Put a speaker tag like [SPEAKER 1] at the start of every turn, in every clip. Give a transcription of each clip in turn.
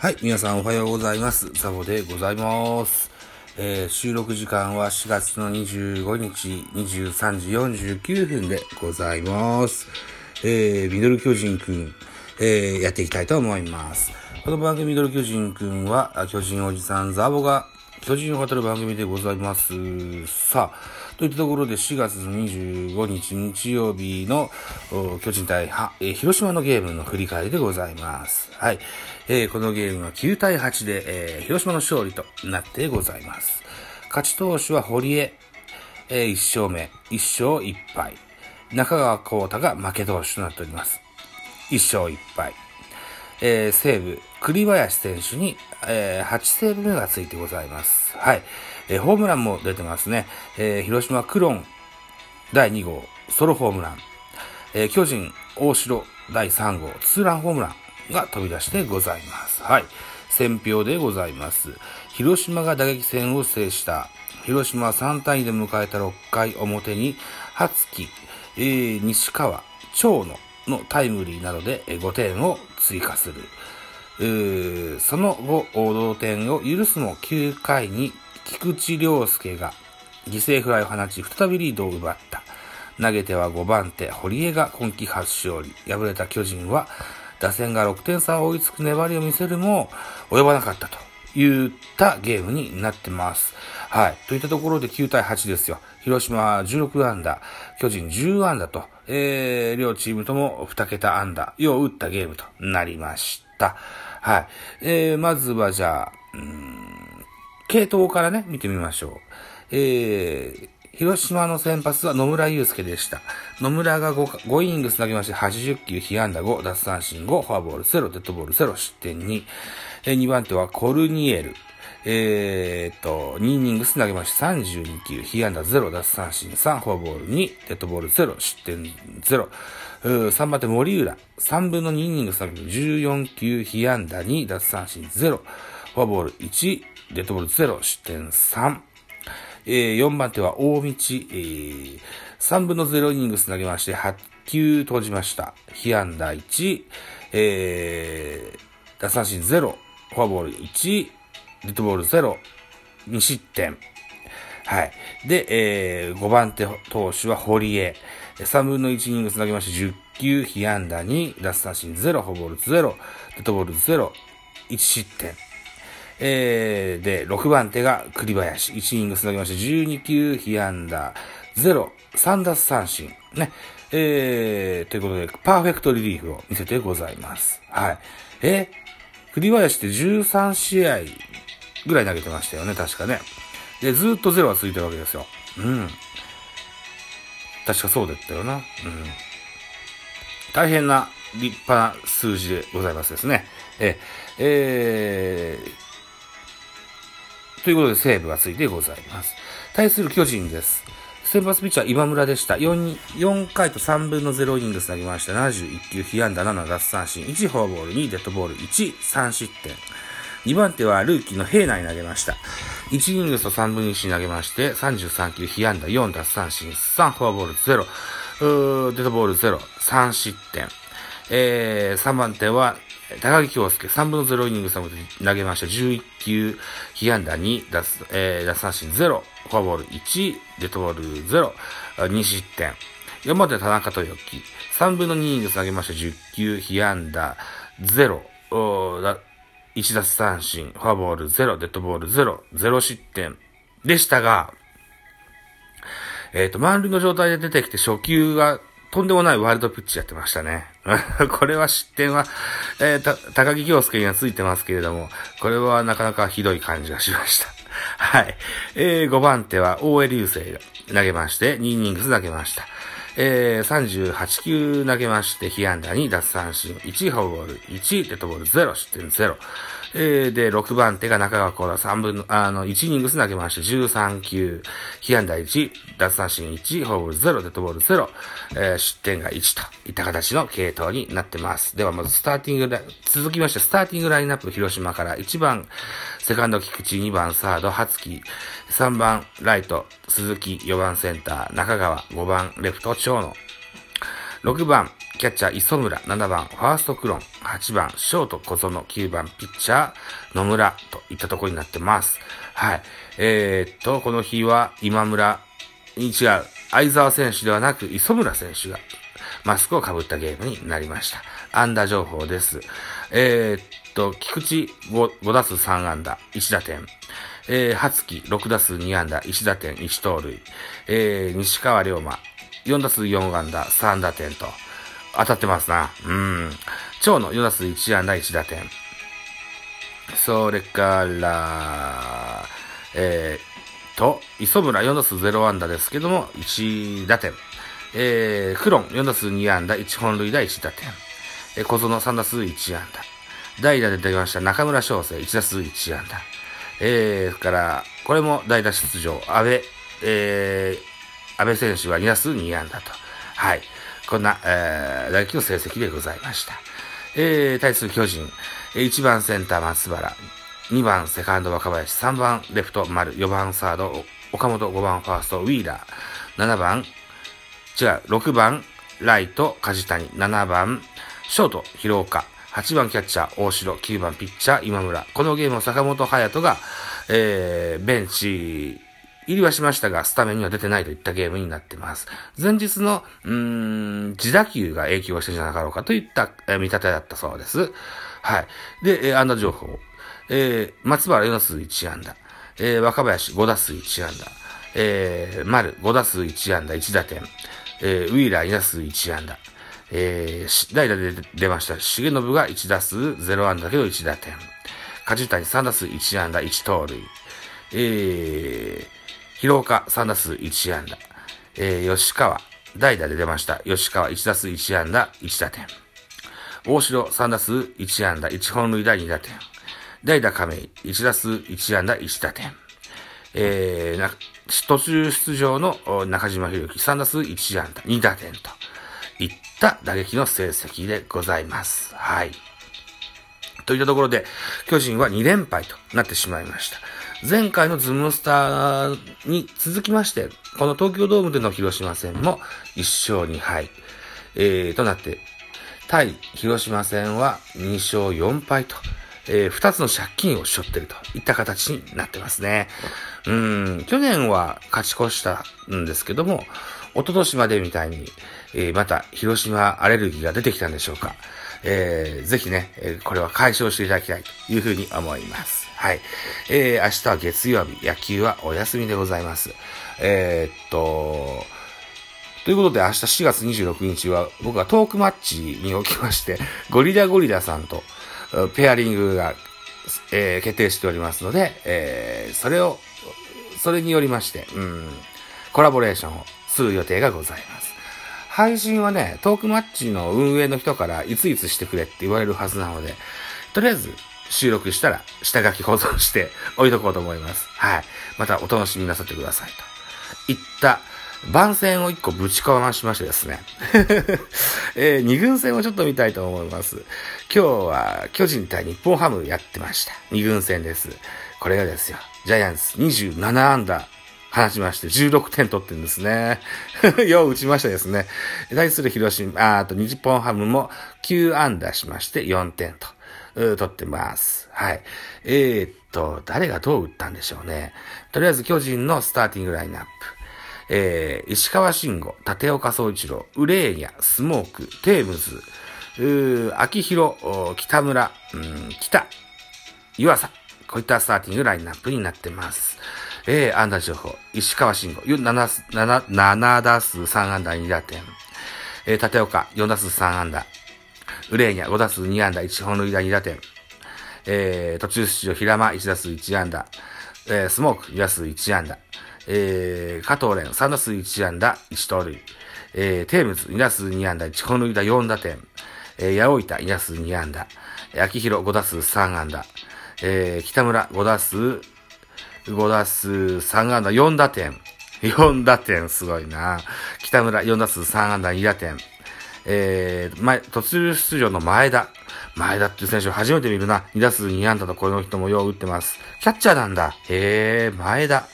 [SPEAKER 1] はい、皆さんおはようございます。ザボでございます。えー収録時間は4月の25日23時49分でございます。えー、ミドル巨人くん、えーやっていきたいと思います。この番組ミドル巨人くんは、巨人おじさんザボが巨人を語る番組でございます。さあ、といったところで4月25日日曜日の巨人対は、えー広島のゲームの振り返りでございます。はい。えーこのゲームは9対8で、えー広島の勝利となってございます。勝ち投手は堀江、え1勝目、1勝1敗。中川幸太が負け投手となっております。1勝1敗。えー西武、栗林選手に、えー8セーブ目がついてございます。はい。えホームランも出てますね。え広島クロン第2号、ソロホームラン。え巨人、大城第3号、ツーランホームランが飛び出してございます。はい。選票でございます。広島が打撃戦を制した。広島は3対2で迎えた6回表に、初木、えー西川、長野のタイムリーなどで5点を追加する。その後、同点を許すも9回に菊池涼介が犠牲フライを放ち再びリードを奪った。投げては5番手、堀江が今季初勝利。敗れた巨人は、打線が6点差を追いつく粘りを見せるも、及ばなかったといったゲームになってます。はい。といったところで9対8ですよ。広島は16安打、巨人10安打と、えー、両チームとも2桁安打、よう打ったゲームとなりました。はい。えー、まずはじゃあ、うん系統からね、見てみましょう。えー、広島の先発は野村祐介でした。野村が 5, 5イニングス投げまして80球、被安打5、奪三振5、フォアボール0、デッドボール0、失点2。えー、2番手はコルニエル。えーと、2イニングス投げまして32球、被安打0、奪三振3、フォアボール2、デッドボール0、失点0。うー3番手森浦。3分の2イニングス投げて14球、被安打2、奪三振0、フォアボール1、デッドボール0、失点3。えー4番手は大道、えー3分の0イニングス投げまして、8球投じました。被安打1、えー、奪三振0、フォアボール1、デッドボール0、2失点。はい。で、えー、5番手投手は堀江。3分の1イニングス投げまして、10球、被安打2、奪三振0、フォアボール0、デッドボール0、1失点。えー、で、6番手が栗林。1イニングス投げまして、12球、被安打0、3奪三振。ね。えー、ということで、パーフェクトリリーフを見せてございます。はい。え栗林って13試合ぐらい投げてましたよね、確かね。で、ずっとゼロはついてるわけですよ。うん。確かそうだったよな。うん。大変な立派な数字でございますですね。え、えー、ということで西武がついてございます。対する巨人です。先発ピッチャー今村でした。4, 4回と3分の0イニングス投げました。71球、被安打7奪三振、1フォアボール、2デッドボール、1、3失点。2番手はルーキーの平内投げました。1イニングスと3分の1投げまして、33球、被安打4奪三振、3フォアボール0、うーデッドボール0、3失点。えー、3番手は、高木京介、3分の0イニングス投げました。11球、被安打2、奪、えー、奪三振0、フォアボール1、デッドボール0、2失点。4番手田中豊樹、3分の2イニング投げました。10球、被安打0、おーだ1奪三振、フォアボール0、デッドボール0、0失点でしたが、えっ、と、満塁の状態で出てきて初球がとんでもないワイルドピッチやってましたね。これは失点は、えーた、高木京介にはついてますけれども、これはなかなかひどい感じがしました。はい。えー、5番手は大江流星が投げまして、2イニングス投げました。えー、38球投げまして、被安打2、奪三振、1、フォアボール、1、デッドボール0、失点0。えー、で、6番手が中川幸太3分の、あの、1イニングス投げまして、13球、被安打1、奪三振1、フォアボール0、デッドボール0、えー、失点が1といった形の系統になってます。では、まずスターティングラ、続きまして、スターティングラインナップ、広島から。1番、セカンド菊池、2番サード、初木、3番ライト、鈴木、4番センター、中川、5番レフト、長野、6番、キャッチャー磯村、7番ファーストクロン、8番ショート小園、9番ピッチャー野村といったところになってます。はい。えー、っと、この日は今村に違う、相沢選手ではなく磯村選手がマスクを被ったゲームになりました。安打情報です。えー、っと、菊池 5, 5打数3安打、1打点。えー、初木6打数2安打、1打点、1盗塁。えー、西川龍馬4打数4安打、3打点と、当たってますな。うん。蝶野4打数1安打、1打点。それから、えー、と、磯村4打数0安打ですけども、1打点。えー、クロン4打数2安打、1本塁打、1打点。えー、小園3打数1安打。代打で出ました中村翔成1打数1安打。えー、から、これも代打出場、安倍、えー、安倍選手は2打数2安打と。はい。こんな、えー、打撃の成績でございました。えー、対する巨人、1番センター松原、2番セカンド若林、3番レフト丸、4番サード岡本、5番ファーストウィーラー、7番、違う、6番ライト梶谷、7番ショート広岡、8番キャッチャー大城、9番ピッチャー今村。このゲームを坂本隼人が、えー、ベンチ入りはしましたが、スタメンには出てないといったゲームになってます。前日の、うーん、自打球が影響したんじゃなかろうかといった、え、見立てだったそうです。はい。で、えー、安打情報。えー、松原4打数1安打。えー、若林5打数1安打。えー、丸5打数1安打1打点。えー、ウィーラー2打数1安打。えー、代打で出ました。重信が1打数0安打だけど1打点。梶谷3打数1安打1盗塁。えー、広岡3打数1安打。えー、吉川、代打で出ました。吉川1打数1安打1打点。大城3打数1安打1本塁打2打点。代打亀井1打数1安打1打点。えー、な途中出場の中島博之3打数1安打2打点といった打撃の成績でございます。はい。といったところで、巨人は2連敗となってしまいました。前回のズムスターに続きまして、この東京ドームでの広島戦も1勝2敗、えー、となって、対広島戦は2勝4敗とえー、2つの借金を背負ってるといった形になってますね。うん、去年は勝ち越したんですけども、一昨年までみたいに、えー、また広島アレルギーが出てきたんでしょうか。えー、ぜひね、これは解消していただきたいというふうに思います。はい。えー、明日は月曜日、野球はお休みでございます。えー、っと、ということで明日4月26日は僕はトークマッチにおきまして、ゴリラゴリラさんと、ペアリングが、えー、決定しておりますので、えー、それを、それによりまして、うん、コラボレーションをする予定がございます。配信はね、トークマッチの運営の人からいついつしてくれって言われるはずなので、とりあえず収録したら下書き保存して置いとこうと思います。はい。またお楽しみなさってくださいと。いった番宣を一個ぶちかましましてですね。えー、二軍戦をちょっと見たいと思います。今日は巨人対日本ハムやってました。二軍戦です。これがですよ。ジャイアンツ27安打放ちまして16点取ってんですね。よう打ちましたですね。対する広島、あと日本ハムも9安打しまして4点と。取ってます。はい。えー、っと、誰がどう打ったんでしょうね。とりあえず巨人のスターティングラインナップ。えー、石川慎吾、立岡総一郎、ウレーニャ、スモーク、テームズ、う秋広、北村、うん、北、湯浅、こういったスターティングラインナップになってます。えー、安打情報、石川慎吾、7, 7, 7打数3安打2打点。えー、立岡、4打数3安打。ウレーニャ、5打数2安打、1本塁打2打点。えー、途中出場、平間、1打数1安打。えー、スモーク、2打数1安打。えー、加藤蓮、3打数1安打、1盗塁。えー、テームズ、2打数2安打、1本塁打4打点。えー、八百板、2打数2安打。秋広、5打数3安打。えー、北村、5打数、5打数3安打、4打点。4打点、すごいな。北村、4打数3安打、2打点。えー、前、途中出場の前田。前田っていう選手初めて見るな。2打数2安打とこの人もよう打ってます。キャッチャーなんだ。へえ、前田。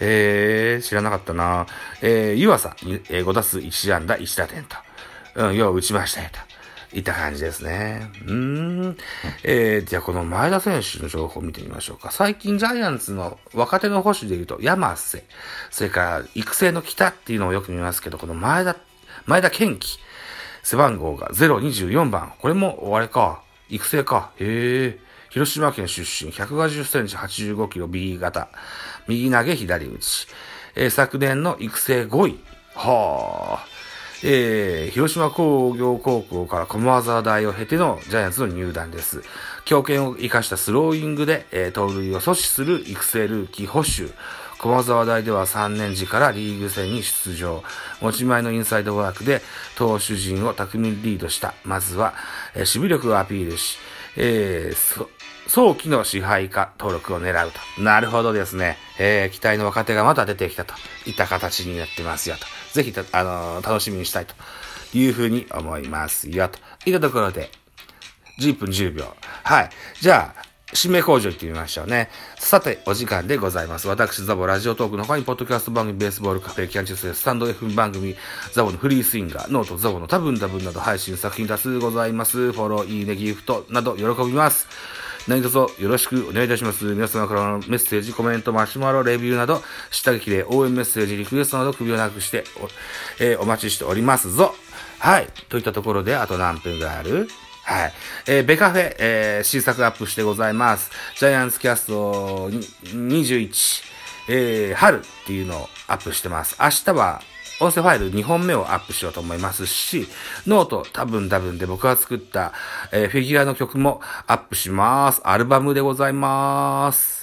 [SPEAKER 1] えー、知らなかったな。えー、湯浅、えー、5打数1安打1打点と。うん、よう打ちましたよ、といった感じですね。うーん。えー、じゃあこの前田選手の情報を見てみましょうか。最近ジャイアンツの若手の保守で言うと、山瀬、それから育成の北っていうのをよく見ますけど、この前田、前田健貴、背番号が024番。これも、あれか、育成か。へえ。広島県出身、150センチ85キロ B 型。右投げ左打ち。えー、昨年の育成5位。はあ。えー、広島工業高校から駒沢大を経てのジャイアンツの入団です。強肩を生かしたスローイングで、えー、盗塁を阻止する育成ルーキー保守。駒沢大では3年時からリーグ戦に出場。持ち前のインサイドワークで投手陣を巧みにリードした。まずは、え、守備力をアピールし、えー、早期の支配下登録を狙うと。なるほどですね。えー、期待の若手がまた出てきたといった形になってますよと。ぜひあのー、楽しみにしたいというふうに思いますよと。いったところで、10分10秒。はい。じゃあ、締め口上行ってみましょうね。さて、お時間でございます。私、ザボラジオトークの他に、ポッドキャスト番組、ベースボールカフェ、キャンチュススタンド F 番組、ザボのフリースインガー、ノート、ザボの多分多分など配信作品多数ございます。フォロー、いいね、ギフトなど喜びます。何卒よろしくお願いいたします。皆様からのメッセージ、コメント、マシュマロ、レビューなど、下書きで応援メッセージ、リクエストなど首を長くしてお、えー、お待ちしておりますぞ。はい。といったところで、あと何分があるはい。えー、ベカフェ、えー、新作アップしてございます。ジャイアンツキャスト21、えー、春っていうのをアップしてます。明日は、音声ファイル2本目をアップしようと思いますし、ノート多分多分で僕が作った、えー、フィギュアの曲もアップします。アルバムでございます。